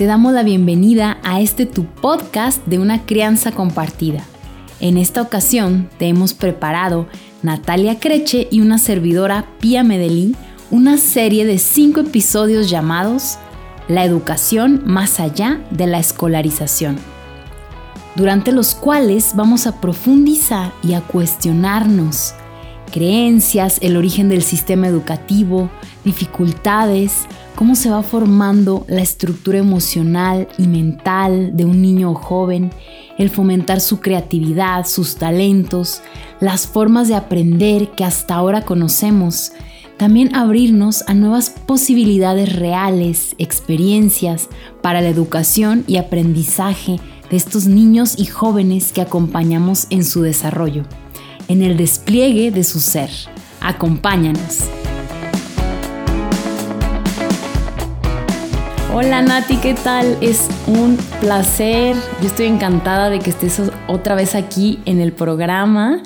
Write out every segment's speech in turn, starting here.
Te damos la bienvenida a este tu podcast de una crianza compartida. En esta ocasión te hemos preparado Natalia Creche y una servidora Pía Medellín una serie de cinco episodios llamados La educación más allá de la escolarización, durante los cuales vamos a profundizar y a cuestionarnos creencias, el origen del sistema educativo, dificultades, cómo se va formando la estructura emocional y mental de un niño o joven, el fomentar su creatividad, sus talentos, las formas de aprender que hasta ahora conocemos, también abrirnos a nuevas posibilidades reales, experiencias para la educación y aprendizaje de estos niños y jóvenes que acompañamos en su desarrollo, en el despliegue de su ser. Acompáñanos. Hola Nati, ¿qué tal? Es un placer. Yo estoy encantada de que estés otra vez aquí en el programa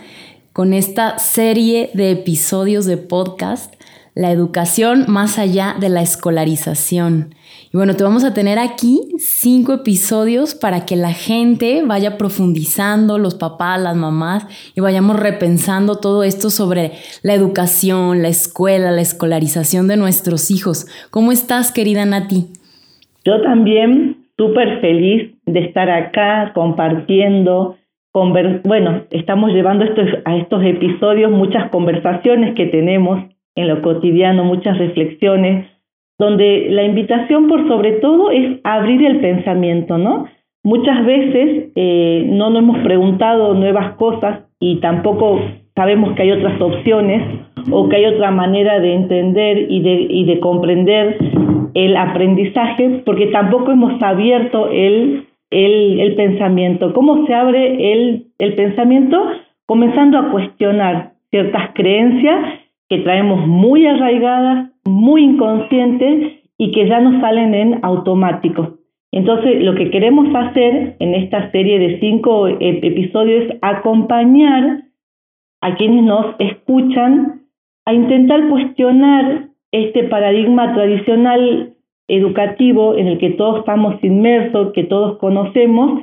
con esta serie de episodios de podcast, La educación más allá de la escolarización. Y bueno, te vamos a tener aquí cinco episodios para que la gente vaya profundizando, los papás, las mamás, y vayamos repensando todo esto sobre la educación, la escuela, la escolarización de nuestros hijos. ¿Cómo estás, querida Nati? Yo también súper feliz de estar acá compartiendo, bueno, estamos llevando estos, a estos episodios muchas conversaciones que tenemos en lo cotidiano, muchas reflexiones, donde la invitación por sobre todo es abrir el pensamiento, ¿no? Muchas veces eh, no nos hemos preguntado nuevas cosas y tampoco sabemos que hay otras opciones o que hay otra manera de entender y de, y de comprender el aprendizaje, porque tampoco hemos abierto el, el, el pensamiento. ¿Cómo se abre el, el pensamiento? Comenzando a cuestionar ciertas creencias que traemos muy arraigadas, muy inconscientes y que ya nos salen en automático. Entonces, lo que queremos hacer en esta serie de cinco episodios es acompañar a quienes nos escuchan a intentar cuestionar este paradigma tradicional educativo en el que todos estamos inmersos, que todos conocemos,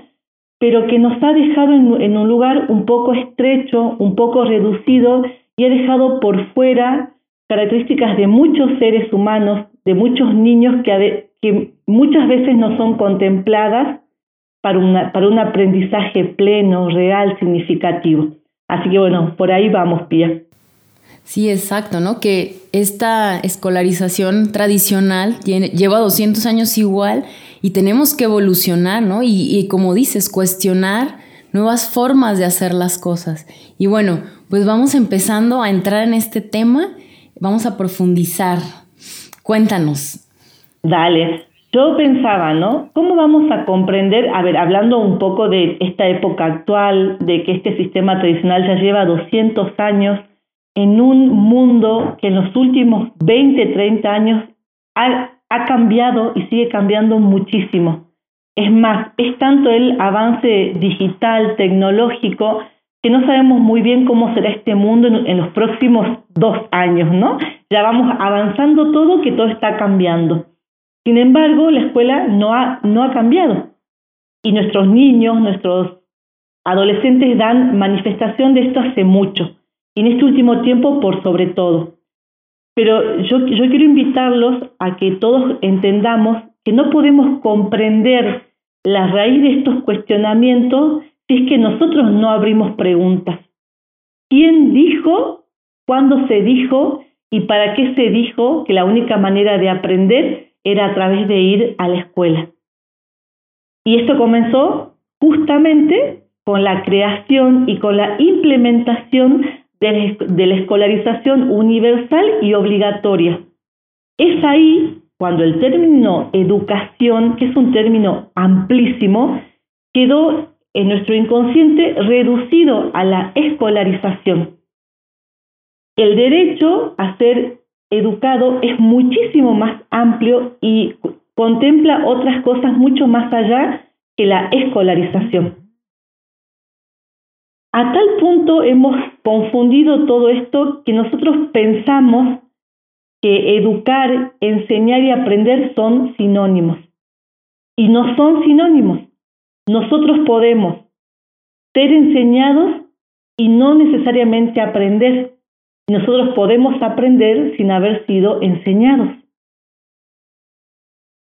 pero que nos ha dejado en, un lugar un poco estrecho, un poco reducido y ha dejado por fuera características de muchos seres humanos, de muchos niños que, que muchas veces no son contempladas para, para un aprendizaje pleno, real, significativo. Así que bueno, por ahí vamos, Pía. Sí, exacto, ¿no? Que esta escolarización tradicional lleva 200 años igual y tenemos que evolucionar, ¿no? Y, y, como dices, cuestionar nuevas formas de hacer las cosas. Y bueno, pues vamos empezando a entrar en este tema, vamos a profundizar. Cuéntanos. Dale. Yo pensaba, ¿no? ¿Cómo vamos a comprender, a ver, hablando un poco de esta época actual, de que este sistema tradicional ya lleva 200 años en un mundo que en los últimos 20, 30 años ha, ha cambiado y sigue cambiando muchísimo. Es más, es tanto el avance digital, tecnológico, que no sabemos muy bien cómo será este mundo en, los próximos dos años, ¿no? Ya vamos avanzando todo, que todo está cambiando. Sin embargo, la escuela no ha, no ha cambiado y nuestros niños, nuestros adolescentes dan manifestación de esto hace mucho y en este último tiempo por sobre todo. Pero yo, yo quiero invitarlos a que todos entendamos que no podemos comprender la raíz de estos cuestionamientos si es que nosotros no abrimos preguntas. ¿Quién dijo? ¿Cuándo se dijo? ¿Y para qué se dijo que la única manera de aprender era a través de ir a la escuela. Y esto comenzó justamente con la creación y con la implementación de la escolarización universal y obligatoria. Es ahí cuando el término educación, que es un término amplísimo, quedó en nuestro inconsciente reducido a la escolarización. El derecho a ser educado es muchísimo más amplio y contempla otras cosas mucho más allá que la escolarización. A tal punto hemos confundido todo esto que nosotros pensamos que educar, enseñar y aprender son sinónimos. Y no son sinónimos. Nosotros podemos ser enseñados y no necesariamente aprender. Nosotros podemos aprender sin haber sido enseñados.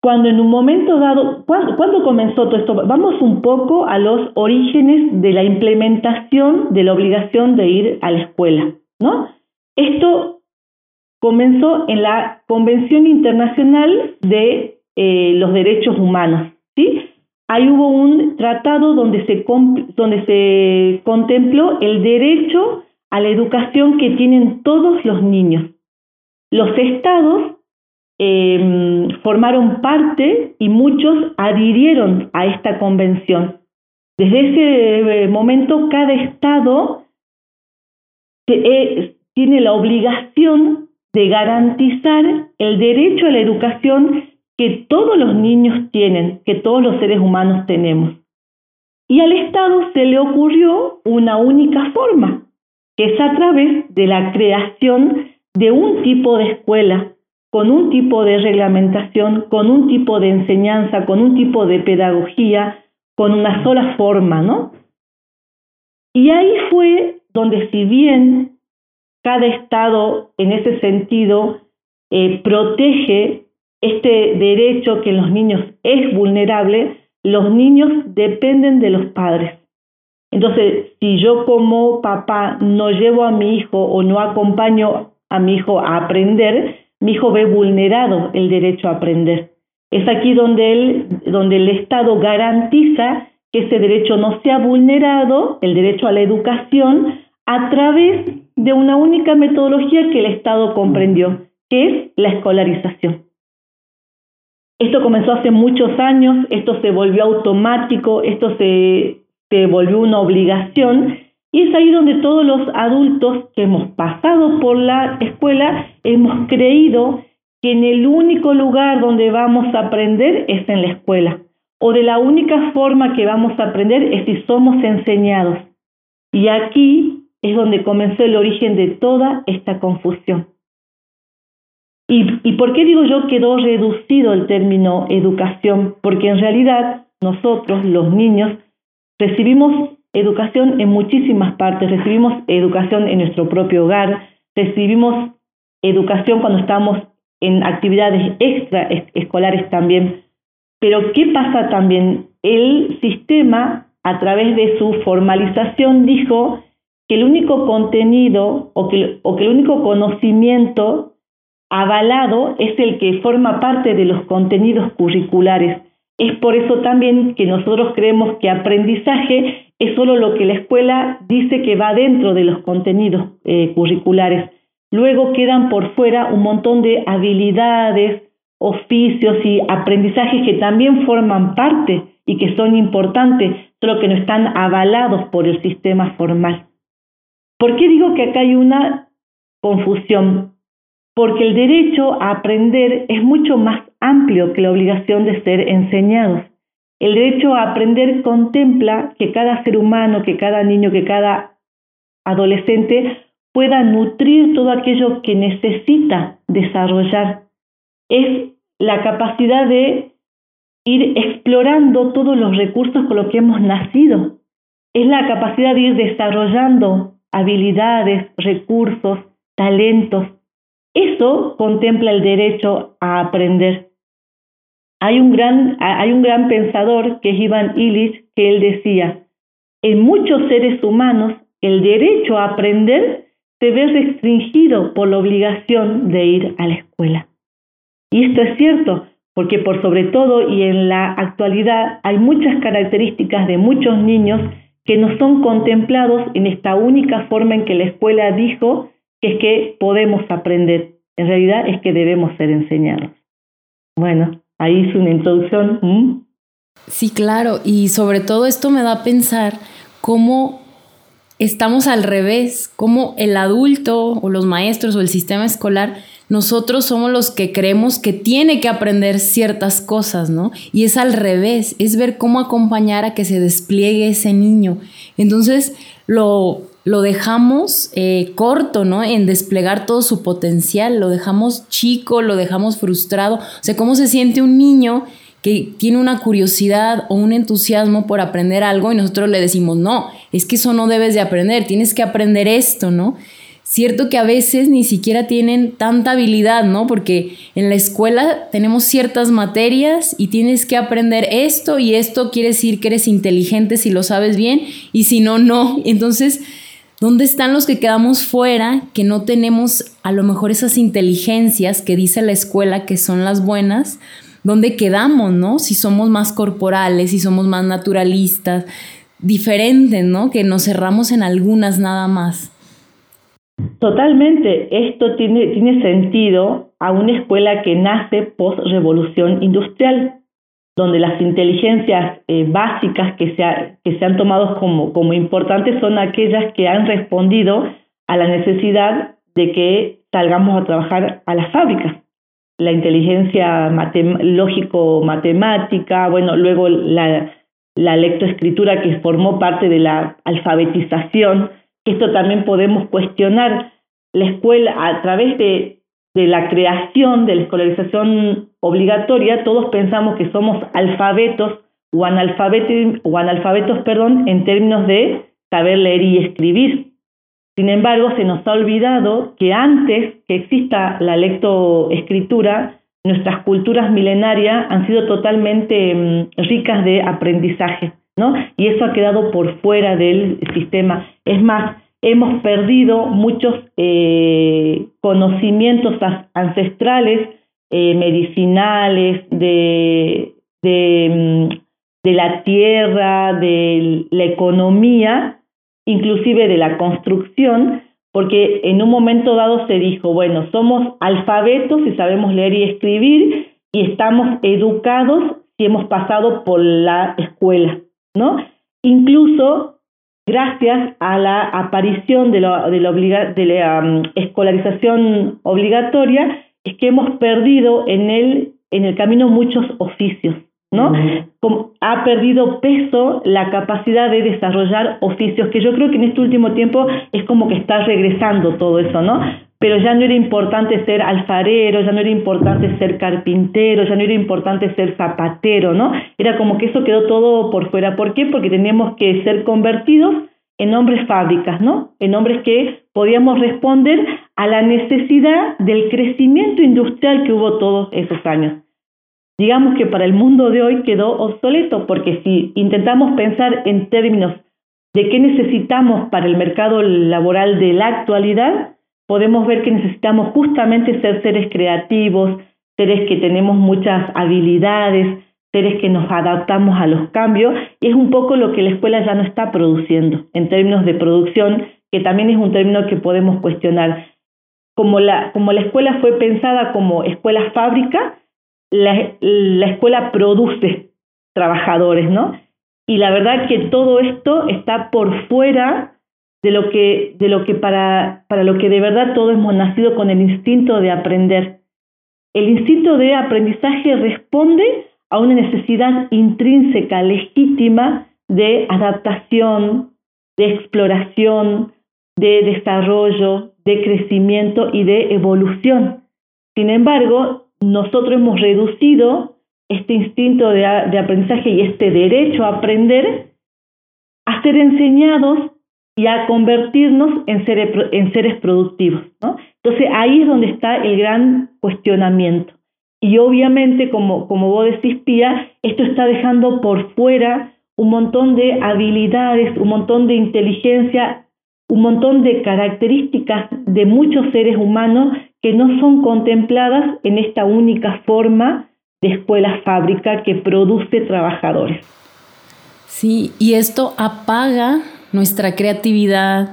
Cuando en un momento dado, ¿cuándo, comenzó todo esto? Vamos un poco a los orígenes de la implementación de la obligación de ir a la escuela, ¿no? Esto comenzó en la Convención Internacional de eh, los Derechos Humanos, ¿sí? Ahí hubo un tratado donde se, donde se contempló el derecho a la educación que tienen todos los niños. Los estados eh, formaron parte y muchos adhirieron a esta convención. Desde ese eh, momento, cada estado eh, tiene la obligación de garantizar el derecho a la educación que todos los niños tienen, que todos los seres humanos tenemos. Y al Estado se le ocurrió una única forma, que es a través de la creación de un tipo de escuela con un tipo de reglamentación, con un tipo de enseñanza, con un tipo de pedagogía, con una sola forma, ¿no? Y ahí fue donde si bien cada estado en ese sentido eh, protege este derecho que en los niños es vulnerable, los niños dependen de los padres. Entonces, si yo como papá no llevo a mi hijo o no acompaño a mi hijo a aprender, mi hijo ve vulnerado el derecho a aprender. Es aquí donde, donde el Estado garantiza que ese derecho no sea vulnerado, el derecho a la educación, a través de una única metodología que el Estado comprendió, que es la escolarización. Esto comenzó hace muchos años, esto se volvió automático, esto se, volvió una obligación y es ahí donde todos los adultos que hemos pasado por la escuela hemos creído que en el único lugar donde vamos a aprender es en la escuela. O de la única forma que vamos a aprender es si somos enseñados. Y aquí es donde comenzó el origen de toda esta confusión. ¿Y, ¿Y por qué digo yo quedó reducido el término educación? Porque en realidad nosotros, los niños, recibimos educación en muchísimas partes. Recibimos educación en nuestro propio hogar, recibimos educación cuando estamos en actividades extraescolares también. Pero ¿qué pasa también? El sistema, a través de su formalización, dijo que el único contenido o que, o que el único conocimiento avalado es el que forma parte de los contenidos curriculares. Es por eso también que nosotros creemos que aprendizaje es solo lo que la escuela dice que va dentro de los contenidos eh, curriculares. Luego quedan por fuera un montón de habilidades, oficios y aprendizajes que también forman parte y que son importantes, solo que no están avalados por el sistema formal. ¿Por qué digo que acá hay una confusión? Porque el derecho a aprender es mucho más amplio que la obligación de ser enseñados. El derecho a aprender contempla que cada ser humano, que cada niño, que cada adolescente pueda nutrir todo aquello que necesita desarrollar. Es la capacidad de ir explorando todos los recursos con los que hemos nacido. Es la capacidad de ir desarrollando habilidades, recursos, talentos. Eso contempla el derecho a aprender. Hay un gran, hay un gran pensador que es Ivan Illich que él decía, en muchos seres humanos el derecho a aprender se ve restringido por la obligación de ir a la escuela. Y esto es cierto, porque por sobre todo y en la actualidad hay muchas características de muchos niños que no son contemplados en esta única forma en que la escuela dijo que es que podemos aprender. En realidad es que debemos ser enseñados. Bueno, ahí es una introducción. Sí, claro, y sobre todo esto me da a pensar cómo estamos al revés, cómo el adulto o los maestros o el sistema escolar, nosotros somos los que creemos que tiene que aprender ciertas cosas, ¿no? Y es al revés, es ver cómo acompañar a que se despliegue ese niño. Entonces, lo lo dejamos eh, corto, ¿no? En desplegar todo su potencial, lo dejamos chico, lo dejamos frustrado. O sea, ¿cómo se siente un niño que tiene una curiosidad o un entusiasmo por aprender algo y nosotros le decimos, no, es que eso no debes de aprender, tienes que aprender esto, ¿no? Cierto que a veces ni siquiera tienen tanta habilidad, ¿no? Porque en la escuela tenemos ciertas materias y tienes que aprender esto y esto quiere decir que eres inteligente si lo sabes bien y si no, no. Entonces, ¿dónde están los que quedamos fuera, que no tenemos a lo mejor esas inteligencias que dice la escuela que son las buenas? ¿Dónde quedamos, no? Si somos más corporales, si somos más naturalistas, diferentes, ¿no? Que nos cerramos en algunas nada más. Totalmente, esto tiene, tiene sentido a una escuela que nace post-revolución industrial, donde las inteligencias eh, básicas que se, que se han tomado como, como importantes son aquellas que han respondido a la necesidad de que salgamos a trabajar a las fábricas. La inteligencia lógico-matemática, bueno, luego la, la lectoescritura que formó parte de la alfabetización esto también podemos cuestionar la escuela a través de, la creación de la escolarización obligatoria, todos pensamos que somos alfabetos o analfabetos, o analfabetos perdón, en términos de saber leer y escribir. Sin embargo, se nos ha olvidado que antes que exista la lectoescritura, nuestras culturas milenarias han sido totalmente mm, ricas de aprendizaje. ¿No? Y eso ha quedado por fuera del sistema. Es más, hemos perdido muchos eh, conocimientos ancestrales, eh, medicinales, de, mm, de la tierra, de la economía, inclusive de la construcción, porque en un momento dado se dijo, bueno, somos alfabetos y sabemos leer y escribir y estamos educados si hemos pasado por la escuela. ¿No? Incluso gracias a la aparición de, de la, de la um, escolarización obligatoria, es que hemos perdido en el, en el camino muchos oficios, ¿no? ha perdido peso la capacidad de desarrollar oficios, que yo creo que en este último tiempo es como que está regresando todo eso, ¿no? Pero ya no era importante ser alfarero, ya no era importante ser carpintero, ya no era importante ser zapatero, ¿no? Era como que eso quedó todo por fuera. ¿Por qué? Porque teníamos que ser convertidos en hombres fábricas, ¿no? En hombres que podíamos responder a la necesidad del crecimiento industrial que hubo todos esos años. Digamos que para el mundo de hoy quedó obsoleto, porque si intentamos pensar en términos de qué necesitamos para el mercado laboral de la actualidad, podemos ver que necesitamos justamente ser seres creativos, seres que tenemos muchas habilidades, seres que nos adaptamos a los cambios, y es un poco lo que la escuela ya no está produciendo en términos de producción, que también es un término que podemos cuestionar. Como la, como la escuela fue pensada como escuela fábrica, la, la escuela produce trabajadores, ¿no? Y la verdad que todo esto está por fuera de lo que, de lo que para, para lo que de verdad todos hemos nacido con el instinto de aprender. El instinto de aprendizaje responde a una necesidad intrínseca, legítima, de adaptación, de exploración, de desarrollo, de crecimiento y de evolución. Sin embargo, nosotros hemos reducido este instinto de, de aprendizaje y este derecho a aprender a ser enseñados y a convertirnos en seres, en seres productivos. ¿no? Entonces ahí es donde está el gran cuestionamiento. Y obviamente, como, como vos decís, Pía, esto está dejando por fuera un montón de habilidades, un montón de inteligencia, un montón de características de muchos seres humanos que no son contempladas en esta única forma de escuela fábrica que produce trabajadores. Sí, y esto apaga nuestra creatividad,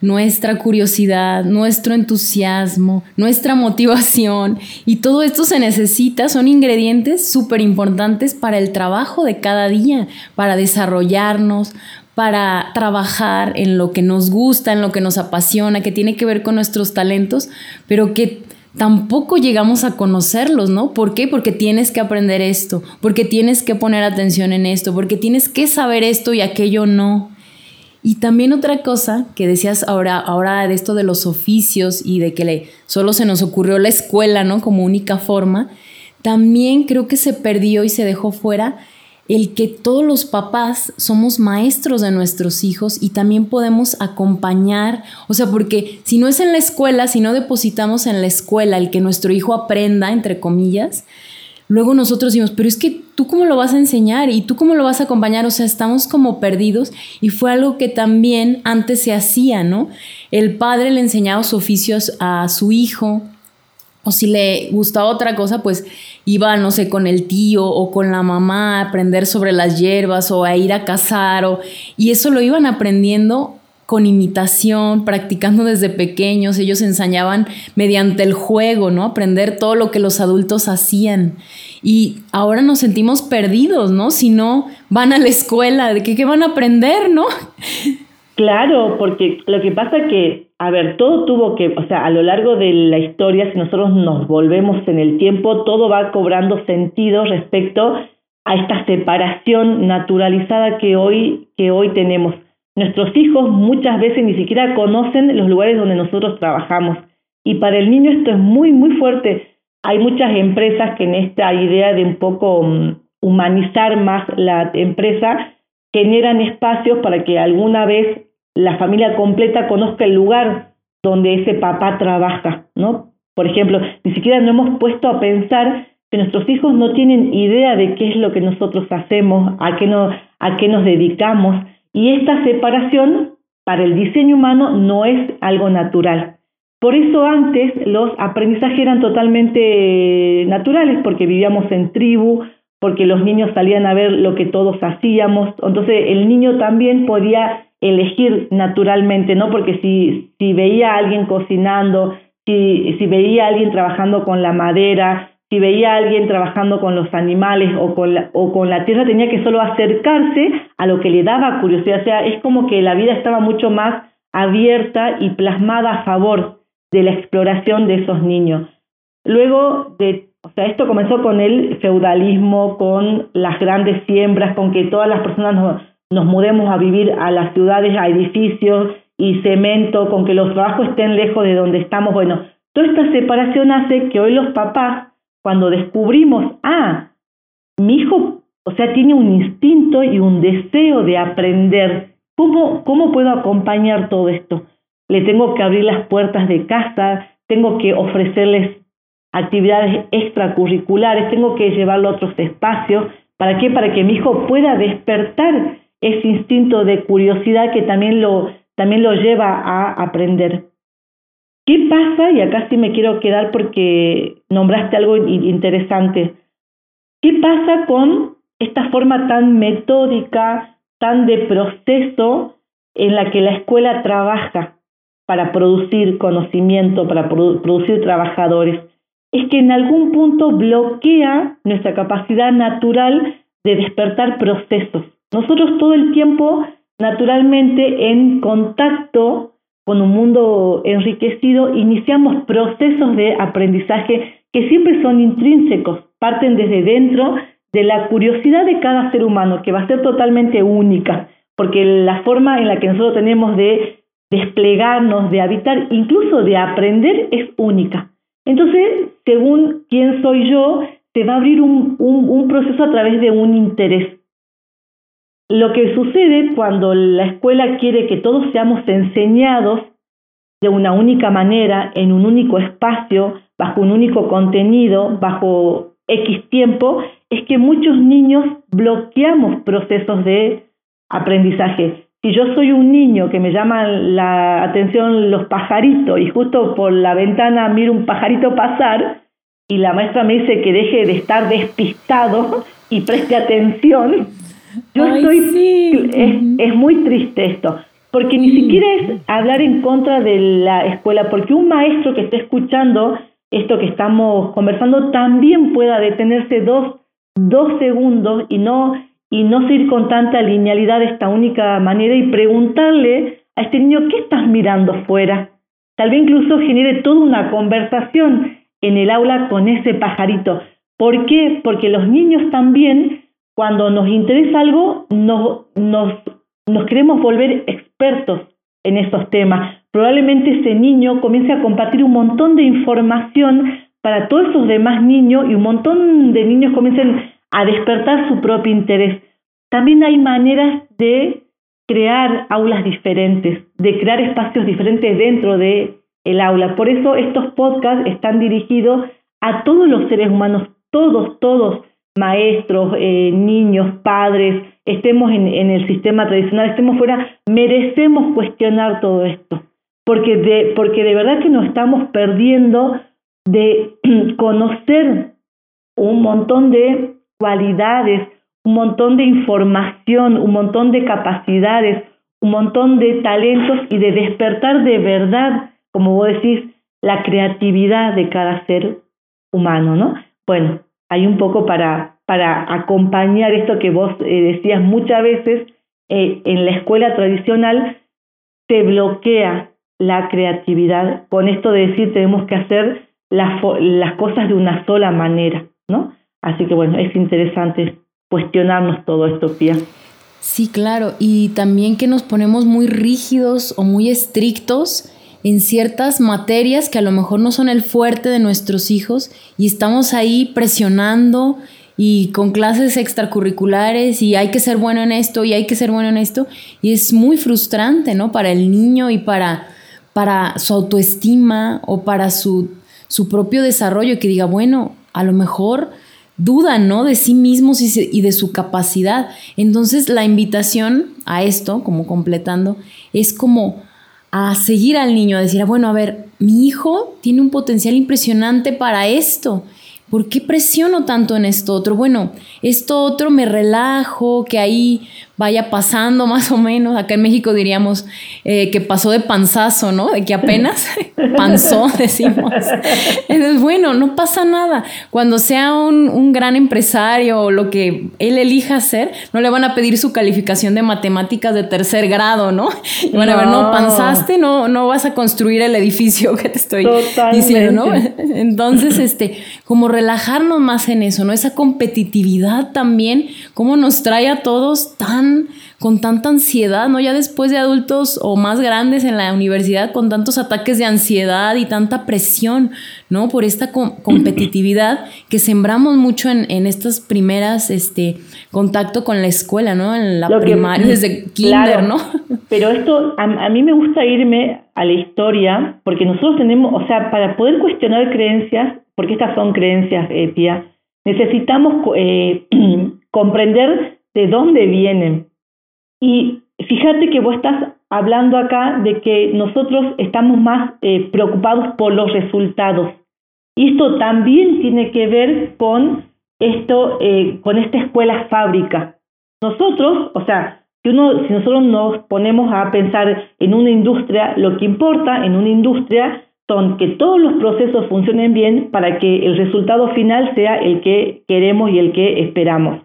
nuestra curiosidad, nuestro entusiasmo, nuestra motivación y todo esto se necesita, son ingredientes súper importantes para el trabajo de cada día, para desarrollarnos, para trabajar en lo que nos gusta, en lo que nos apasiona, que tiene que ver con nuestros talentos, pero que tampoco llegamos a conocerlos, ¿no? ¿Por qué? Porque tienes que aprender esto, porque tienes que poner atención en esto, porque tienes que saber esto y aquello no. Y también otra cosa que decías ahora, ahora de esto de los oficios y de que le, solo se nos ocurrió la escuela, ¿no? Como única forma, también creo que se perdió y se dejó fuera el que todos los papás somos maestros de nuestros hijos y también podemos acompañar, o sea, porque si no es en la escuela, si no depositamos en la escuela el que nuestro hijo aprenda, entre comillas, luego nosotros decimos, pero es que tú cómo lo vas a enseñar y tú cómo lo vas a acompañar, o sea, estamos como perdidos y fue algo que también antes se hacía, ¿no? El padre le enseñaba sus oficios a su hijo, o si le gustaba otra cosa, pues iba, no sé, con el tío o con la mamá a aprender sobre las hierbas o a ir a cazar. O, y eso lo iban aprendiendo con imitación, practicando desde pequeños. Ellos enseñaban mediante el juego, ¿no? Aprender todo lo que los adultos hacían. Y ahora nos sentimos perdidos, ¿no? Si no van a la escuela, ¿de qué, qué van a aprender, no? Claro, porque lo que pasa que a ver, todo tuvo que, o sea, a lo largo de la historia, si nosotros nos volvemos en el tiempo, todo va cobrando sentido respecto a esta separación naturalizada que hoy, que hoy tenemos. Nuestros hijos muchas veces ni siquiera conocen los lugares donde nosotros trabajamos. Y para el niño esto es muy, muy fuerte. Hay muchas empresas que en esta idea de un poco mm, humanizar más la empresa generan espacios para que alguna vez la familia completa conozca el lugar donde ese papá trabaja, ¿no? Por ejemplo, ni siquiera nos hemos puesto a pensar que nuestros hijos no tienen idea de qué es lo que nosotros hacemos, a qué, no, a qué nos dedicamos, y esta separación para el diseño humano no es algo natural. Por eso antes los aprendizajes eran totalmente naturales, porque vivíamos en tribu, porque los niños salían a ver lo que todos hacíamos, entonces el niño también podía elegir naturalmente, ¿no? Porque si, si veía a alguien cocinando, si, si veía a alguien trabajando con la madera, si veía a alguien trabajando con los animales o con, la, o con la tierra, tenía que solo acercarse a lo que le daba curiosidad. O sea, es como que la vida estaba mucho más abierta y plasmada a favor de la exploración de esos niños. Luego de, o sea, esto comenzó con el feudalismo, con las grandes siembras, con que todas las personas nos, nos mudemos a vivir a las ciudades, a edificios y cemento, con que los trabajos estén lejos de donde estamos. Bueno, toda esta separación hace que hoy los papás, cuando descubrimos, ah, mi hijo, o sea, tiene un instinto y un deseo de aprender, ¿cómo, cómo puedo acompañar todo esto? Le tengo que abrir las puertas de casa, tengo que ofrecerles actividades extracurriculares, tengo que llevarlo a otros espacios. ¿Para qué? Para que mi hijo pueda despertar ese instinto de curiosidad que también lo, también lo lleva a aprender. ¿Qué pasa? Y acá sí me quiero quedar porque nombraste algo interesante. ¿Qué pasa con esta forma tan metódica, tan de proceso en la que la escuela trabaja para producir conocimiento, para producir trabajadores? Es que en algún punto bloquea nuestra capacidad natural de despertar procesos. Nosotros todo el tiempo, naturalmente, en contacto con un mundo enriquecido, iniciamos procesos de aprendizaje que siempre son intrínsecos, parten desde dentro de la curiosidad de cada ser humano, que va a ser totalmente única, porque la forma en la que nosotros tenemos de desplegarnos, de habitar, incluso de aprender, es única. Entonces, según quién soy yo, se va a abrir un, un proceso a través de un interés. Lo que sucede cuando la escuela quiere que todos seamos enseñados de una única manera, en un único espacio, bajo un único contenido, bajo X tiempo, es que muchos niños bloqueamos procesos de aprendizaje. Si yo soy un niño que me llama la atención los pajaritos y justo por la ventana miro un pajarito pasar y la maestra me dice que deje de estar despistado y preste atención, yo estoy, es, muy triste esto, porque ni siquiera es hablar en contra de la escuela, porque un maestro que esté escuchando esto que estamos conversando también pueda detenerse dos, dos segundos y no, y no seguir con tanta linealidad de esta única manera y preguntarle a este niño, ¿qué estás mirando fuera? Tal vez incluso genere toda una conversación en el aula con ese pajarito. ¿Por qué? Porque los niños también cuando nos interesa algo, nos, nos, nos queremos volver expertos en esos temas. Probablemente ese niño comience a compartir un montón de información para todos esos demás niños y un montón de niños comiencen a despertar su propio interés. También hay maneras de crear aulas diferentes, de crear espacios diferentes dentro de el aula. Por eso estos podcasts están dirigidos a todos los seres humanos, todos, todos, maestros, eh, niños, padres, estemos en, en, el sistema tradicional, estemos fuera, merecemos cuestionar todo esto, porque de, porque de verdad que nos estamos perdiendo de conocer un montón de cualidades, un montón de información, un montón de capacidades, un montón de talentos y de despertar de verdad, como vos decís, la creatividad de cada ser humano, ¿no? Bueno, hay un poco para, para acompañar esto que vos eh, decías muchas veces, eh, en la escuela tradicional se bloquea la creatividad con esto de decir tenemos que hacer las, las cosas de una sola manera, ¿no? Así que bueno, es interesante cuestionarnos todo esto, Pía. Sí, claro, y también que nos ponemos muy rígidos o muy estrictos en ciertas materias que a lo mejor no son el fuerte de nuestros hijos y estamos ahí presionando y con clases extracurriculares y hay que ser bueno en esto y hay que ser bueno en esto y es muy frustrante, ¿no? Para el niño y para, para su autoestima o para su, su propio desarrollo que diga, bueno, a lo mejor dudan, ¿no? De sí mismos y, de su capacidad. Entonces la invitación a esto, como completando, es como a seguir al niño, a decir, bueno, a ver, mi hijo tiene un potencial impresionante para esto. ¿Por qué presiono tanto en esto otro? Bueno, esto otro me relajo, que ahí vaya pasando más o menos. Acá en México diríamos eh, que pasó de panzazo, ¿no? De que apenas panzó, decimos. Entonces, bueno, no pasa nada. Cuando sea un, un, gran empresario o lo que él elija hacer, no le van a pedir su calificación de matemáticas de tercer grado, ¿no? Y van a ver, no, panzaste, no, no vas a construir el edificio que te estoy diciendo, ¿no? Entonces, este, como relajarnos más en eso, ¿no? Esa competitividad también, cómo nos trae a todos tan con tanta ansiedad, ¿no? Ya después de adultos o más grandes en la universidad, con tantos ataques de ansiedad y tanta presión, ¿no? Por esta competitividad que sembramos mucho en, en, estas primeras, este, contacto con la escuela, ¿no? En la primaria, desde kinder, ¿no? Pero esto, a, mí me gusta irme a la historia, porque nosotros tenemos, o sea, para poder cuestionar creencias, porque estas son creencias, eh, tía, necesitamos eh, comprender de dónde vienen. Y fíjate que vos estás hablando acá de que nosotros estamos más eh, preocupados por los resultados. Y esto también tiene que ver con esto, eh, con esta escuela fábrica. Nosotros, o sea, si, uno, si nosotros nos ponemos a pensar en una industria, lo que importa en una industria son que todos los procesos funcionen bien para que el resultado final sea el que queremos y el que esperamos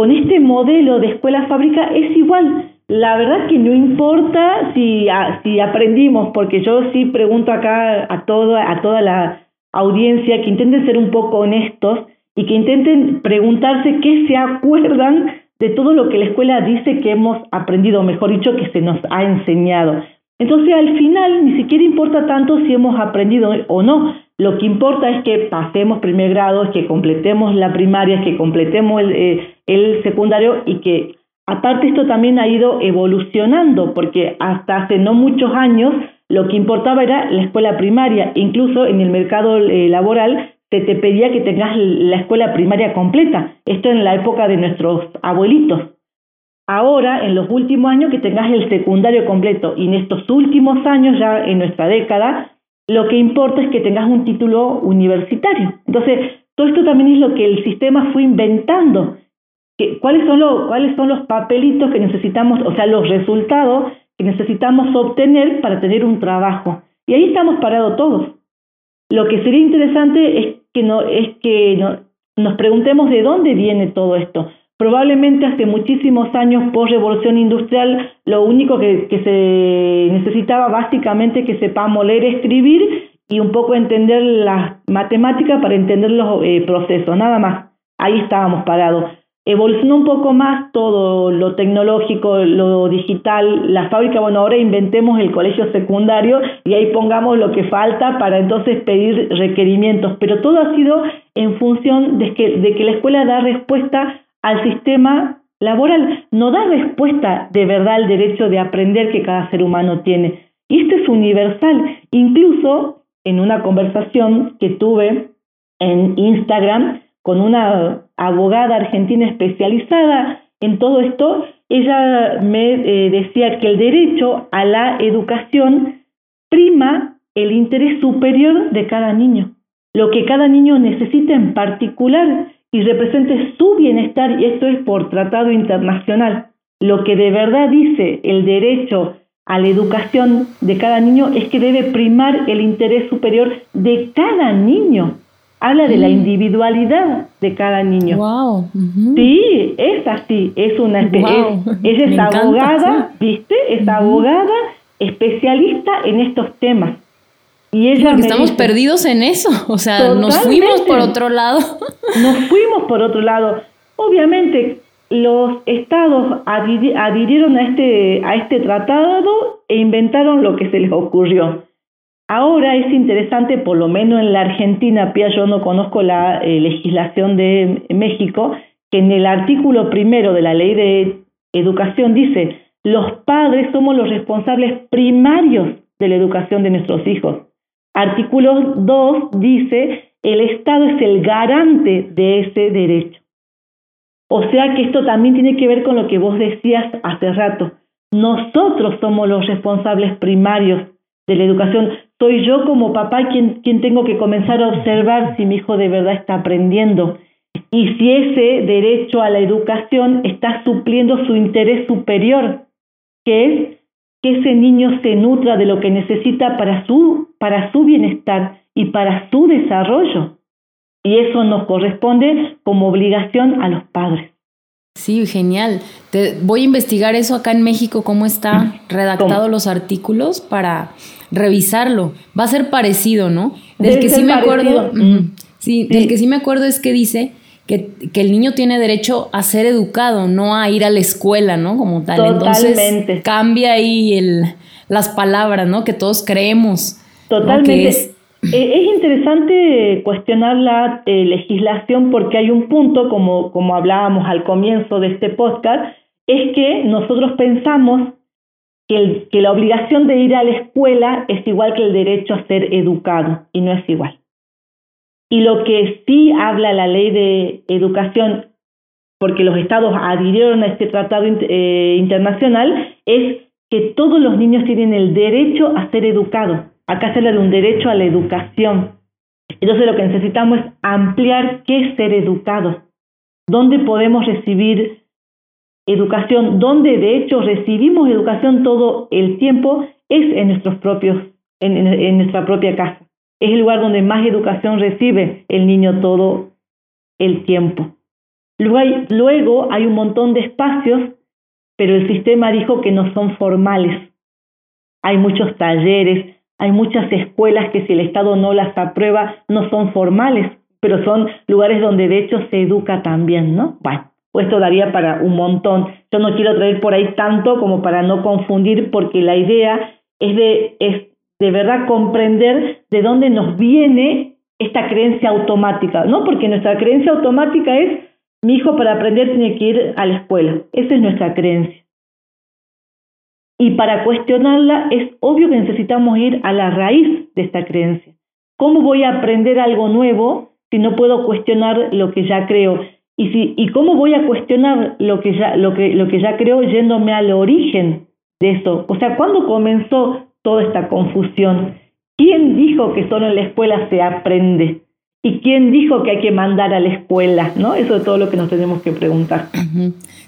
con este modelo de escuela-fábrica es igual. La verdad que no importa si, aprendimos, porque yo sí pregunto acá a, todo, a toda la audiencia que intenten ser un poco honestos y que intenten preguntarse qué se acuerdan de todo lo que la escuela dice que hemos aprendido, mejor dicho, que se nos ha enseñado. Entonces, al final, ni siquiera importa tanto si hemos aprendido o no. Lo que importa es que pasemos primer grado, que completemos la primaria, que completemos el, eh, el secundario y que aparte esto también ha ido evolucionando, porque hasta hace no muchos años lo que importaba era la escuela primaria, incluso en el mercado eh, laboral se te pedía que tengas la escuela primaria completa, esto en la época de nuestros abuelitos. Ahora, en los últimos años, que tengas el secundario completo. Y en estos últimos años, ya en nuestra década, lo que importa es que tengas un título universitario. Entonces, todo esto también es lo que el sistema fue inventando. ¿Cuáles son, los, ¿Cuáles son los papelitos que necesitamos, o sea, los resultados que necesitamos obtener para tener un trabajo? Y ahí estamos parados todos. Lo que sería interesante es que, no, es que nos preguntemos de dónde viene todo esto. Probablemente hace muchísimos años post revolución industrial lo único que, se necesitaba básicamente que sepamos leer, escribir y un poco entender las matemáticas para entender los eh, procesos, nada más. Ahí estábamos parados. evolucionó un poco más todo lo tecnológico, lo digital, la fábrica, bueno, ahora inventemos el colegio secundario y ahí pongamos lo que falta para entonces pedir requerimientos, pero todo ha sido en función de que, de que la escuela da respuesta al sistema laboral, no da respuesta de verdad al derecho de aprender que cada ser humano tiene. Y esto es universal. Incluso en una conversación que tuve en Instagram con una abogada argentina especializada en todo esto, ella me eh, decía que el derecho a la educación prima el interés superior de cada niño, lo que cada niño necesita en particular y represente su bienestar, y esto es por tratado internacional. Lo que de verdad dice el derecho a la educación de cada niño es que debe primar el interés superior de cada niño. Habla de la mm. individualidad de cada niño. Wow. Sí, es así, es una ella es abogada, ¿viste? Es abogada especialista en estos temas. Y ella estamos perdidos en eso, o sea, nos fuimos por otro lado. Nos fuimos por otro lado. Obviamente, los estados adhirieron a este, a este tratado e inventaron lo que se les ocurrió. Ahora es interesante, por lo menos en la Argentina, Pia, yo no conozco la eh, legislación de México, que en el artículo primero de la ley de educación dice, los padres somos los responsables primarios de la educación de nuestros hijos. Artículo 2 dice, el Estado es el garante de ese derecho. O sea que esto también tiene que ver con lo que vos decías hace rato. Nosotros somos los responsables primarios de la educación. Soy yo como papá quien, quien tengo que comenzar a observar si mi hijo de verdad está aprendiendo y si ese derecho a la educación está supliendo su interés superior, que es que ese niño se nutra de lo que necesita para su, para su bienestar y para su desarrollo. Y eso nos corresponde como obligación a los padres. Sí, genial. Te, voy a investigar eso acá en México, cómo está redactado los artículos para revisarlo. Va a ser parecido, ¿no? Del que sí me acuerdo. sí, del que sí me acuerdo es que dice que, el niño tiene derecho a ser educado, no a ir a la escuela, ¿no? Como tal. Totalmente. Entonces cambia ahí el, las palabras, ¿no? Que todos creemos. Totalmente. Es, eh, es, interesante cuestionar la eh, legislación porque hay un punto, como, como hablábamos al comienzo de este podcast, es que nosotros pensamos que, que la obligación de ir a la escuela es igual que el derecho a ser educado y no es igual. Y lo que sí habla la ley de educación, porque los estados adhirieron a este tratado eh, internacional, es que todos los niños tienen el derecho a ser educados. Acá se habla de un derecho a la educación. Entonces lo que necesitamos es ampliar qué es ser educados. ¿Dónde podemos recibir educación? ¿Dónde de hecho recibimos educación todo el tiempo? Es en nuestros propios, en nuestra propia casa es el lugar donde más educación recibe el niño todo el tiempo. Luego hay, un montón de espacios, pero el sistema dijo que no son formales. Hay muchos talleres, hay muchas escuelas que si el Estado no las aprueba no son formales, pero son lugares donde de hecho se educa también, ¿no? Bueno, pues esto daría para un montón. Yo no quiero traer por ahí tanto como para no confundir, porque la idea es de de verdad comprender de dónde nos viene esta creencia automática, ¿no? Porque nuestra creencia automática es mi hijo para aprender tiene que ir a la escuela. Esa es nuestra creencia. Y para cuestionarla es obvio que necesitamos ir a la raíz de esta creencia. ¿Cómo voy a aprender algo nuevo si no puedo cuestionar lo que ya creo? Y, si, y cómo voy a cuestionar lo que, ya, lo, que, lo que ya creo yéndome al origen de eso. O sea, ¿cuándo comenzó toda esta confusión. ¿Quién dijo que solo en la escuela se aprende? ¿Y quién dijo que hay que mandar a la escuela? ¿no? Eso es todo lo que nos tenemos que preguntar.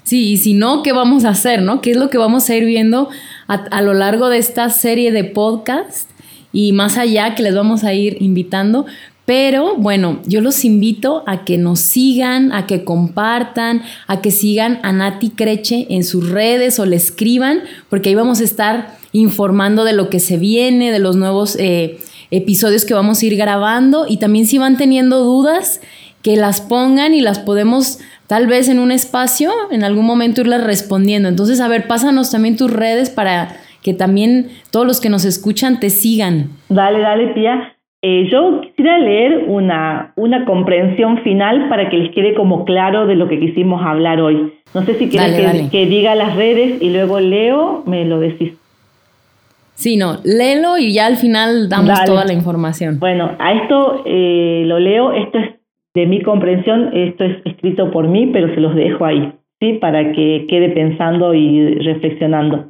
Sí, y si no, ¿qué vamos a hacer? ¿no? ¿Qué es lo que vamos a ir viendo a, a lo largo de esta serie de podcast? Y más allá que les vamos a ir invitando, pero bueno, yo los invito a que nos sigan, a que compartan, a que sigan a Nati Creche en sus redes o le escriban, porque ahí vamos a estar informando de lo que se viene, de los nuevos eh, episodios que vamos a ir grabando y también si van teniendo dudas, que las pongan y las podemos tal vez en un espacio, en algún momento irlas respondiendo. Entonces, a ver, pásanos también tus redes para que también todos los que nos escuchan te sigan. Dale, dale, Pía. Eh, yo quisiera leer una, una comprensión final para que les quede como claro de lo que quisimos hablar hoy. No sé si quieres que, diga las redes y luego leo, me lo decís. Sí, no, léelo y ya al final damos toda la información. Bueno, a esto eh, lo leo, esto es de mi comprensión, esto es escrito por mí, pero se los dejo ahí, ¿sí? Para que quede pensando y reflexionando.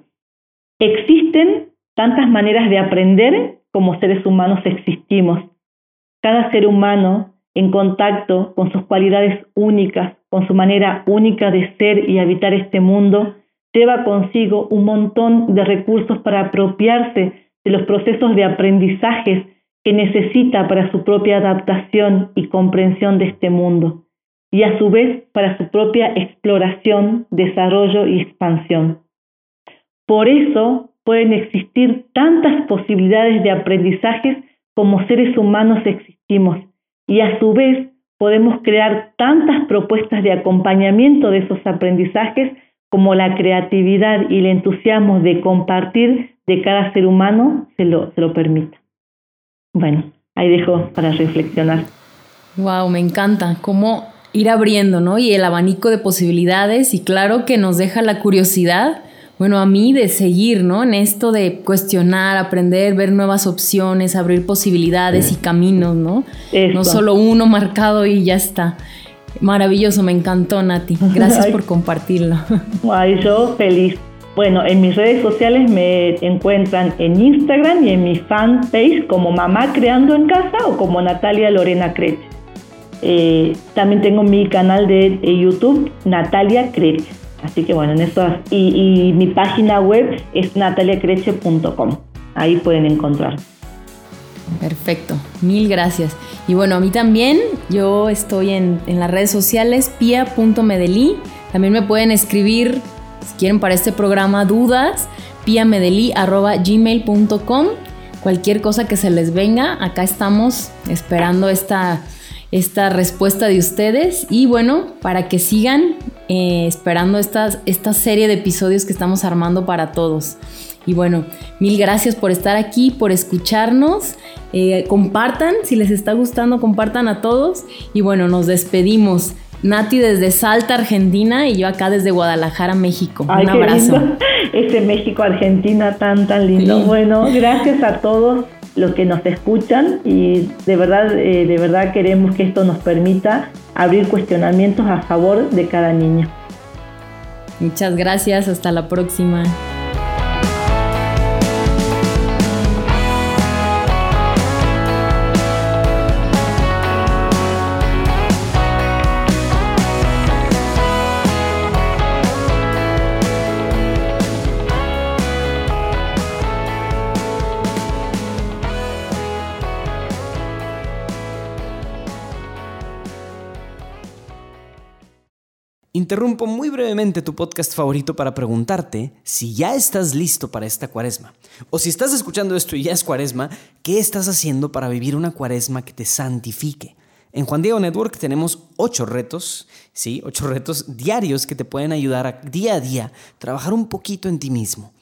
Existen tantas maneras de aprender como seres humanos existimos. Cada ser humano, en contacto con sus cualidades únicas, con su manera única de ser y habitar este mundo, lleva consigo un montón de recursos para apropiarse de los procesos de aprendizajes que necesita para su propia adaptación y comprensión de este mundo, y a su vez para su propia exploración, desarrollo y expansión. Por eso pueden existir tantas posibilidades de aprendizajes como seres humanos existimos y a su vez podemos crear tantas propuestas de acompañamiento de esos aprendizajes como la creatividad y el entusiasmo de compartir de cada ser humano se lo, se lo permita. Bueno, ahí dejo para reflexionar. Wow, me encanta cómo ir abriendo, ¿no? Y el abanico de posibilidades y claro que nos deja la curiosidad bueno, a mí de seguir, ¿no? En esto de cuestionar, aprender, ver nuevas opciones, abrir posibilidades y caminos, ¿no? No solo uno marcado y ya está. Maravilloso, me encantó, Nati. Gracias por compartirlo. Ay, yo feliz. Bueno, en mis redes sociales me encuentran en Instagram y en mi fanpage como Mamá Creando en Casa o como Natalia Lorena Creche. Eh, también tengo mi canal de, YouTube, Natalia Creche. Así que bueno, en eso y, y mi página web es nataliacreche.com. Ahí pueden encontrar. Perfecto, mil gracias. Y bueno, a mí también, yo estoy en, en las redes sociales, pia.medellí. También me pueden escribir, si quieren, para este programa dudas, piamedeli.gmail.com. Cualquier cosa que se les venga, acá estamos esperando esta, esta respuesta de ustedes. Y bueno, para que sigan eh, esperando esta, esta serie de episodios que estamos armando para todos. Y bueno, mil gracias por estar aquí, por escucharnos. Eh, compartan, si les está gustando, compartan a todos. Y bueno, nos despedimos. Nati desde Salta, Argentina, y yo acá desde Guadalajara, México. Un abrazo. Ese México, Argentina tan, tan lindo. Bueno, gracias a todos los que nos escuchan y de verdad, eh, de verdad queremos que esto nos permita abrir cuestionamientos a favor de cada niño. Muchas gracias, hasta la próxima. Interrumpo muy brevemente tu podcast favorito para preguntarte si ya estás listo para esta cuaresma. O si estás escuchando esto y ya es cuaresma, ¿qué estás haciendo para vivir una cuaresma que te santifique? En Juan Diego Network tenemos ocho retos, ¿sí? Ocho retos diarios que te pueden ayudar a día a día trabajar un poquito en ti mismo.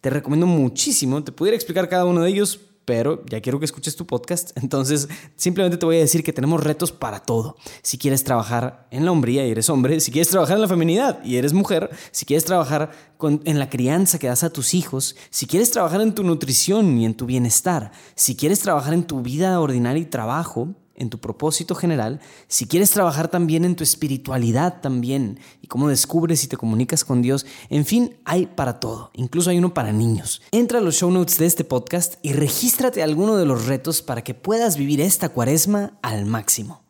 Te recomiendo muchísimo, te pudiera explicar cada uno de ellos, pero ya quiero que escuches tu podcast, entonces simplemente te voy a decir que tenemos retos para todo. Si quieres trabajar en la hombría y eres hombre, si quieres trabajar en la feminidad y eres mujer, si quieres trabajar en la crianza que das a tus hijos, si quieres trabajar en tu nutrición y en tu bienestar, si quieres trabajar en tu vida ordinaria y trabajo, en tu propósito general, si quieres trabajar también en tu espiritualidad también y cómo descubres y te comunicas con Dios, en fin, hay para todo, incluso hay uno para niños. Entra a los show notes de este podcast y regístrate a alguno de los retos para que puedas vivir esta cuaresma al máximo.